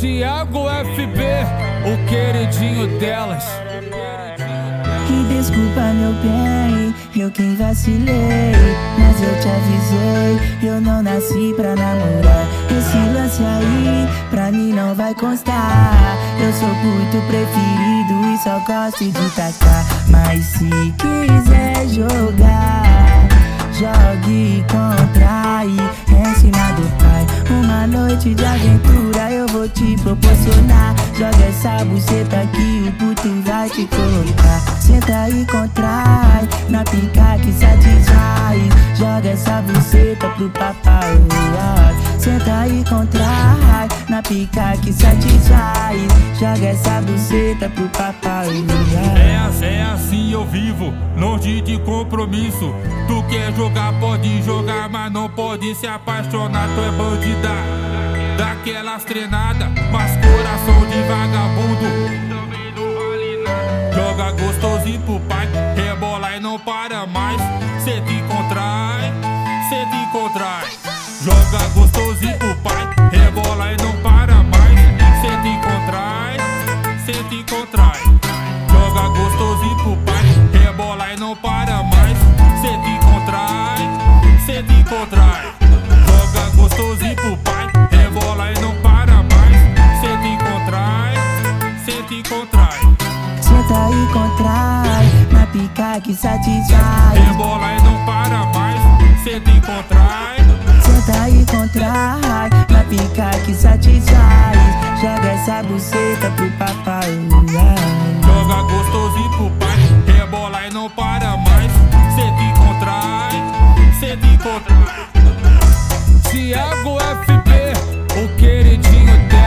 Thiago FB, o queridinho delas. E desculpa, meu bem, eu quem vacilei. Mas eu te avisei, eu não nasci pra namorar. Esse lance aí, pra mim não vai constar. Eu sou muito preferido e só gosto de tacar. Mas se quiser jogar, jogue contra do pai. Uma noite de aventura eu vou te proporcionar. Joga essa buceta aqui, o puto vai te colocar. Senta e contrai, na pica que satisfaz. Joga essa buceta pro papai. Senta e contrai, na pica que satisfaz. Joga essa buceta pro papai. É, é assim vivo, longe de compromisso. Tu quer jogar, pode jogar, mas não pode se apaixonar. Tu é bandida, daquelas treinadas, mas coração de vagabundo. Joga gostosinho pro pai, rebola e não para mais. Cê te contrai, cê te contrai. Joga gostosinho pro pai, rebola e não para mais. Cê te contrai, cê te contrai. Cê te contrai. Joga gostosinho pro pai, rebola e não para mais. Cê te contrai, cê te contrai. Senta e contrai, na pica que satisfaz. Rebola e não para mais, cê te contrai. Senta e contrai, na pica que satisfaz. Joga essa buceta pro papai. Joga gostosinho pro pai, Tiago FP, o queridinho dele.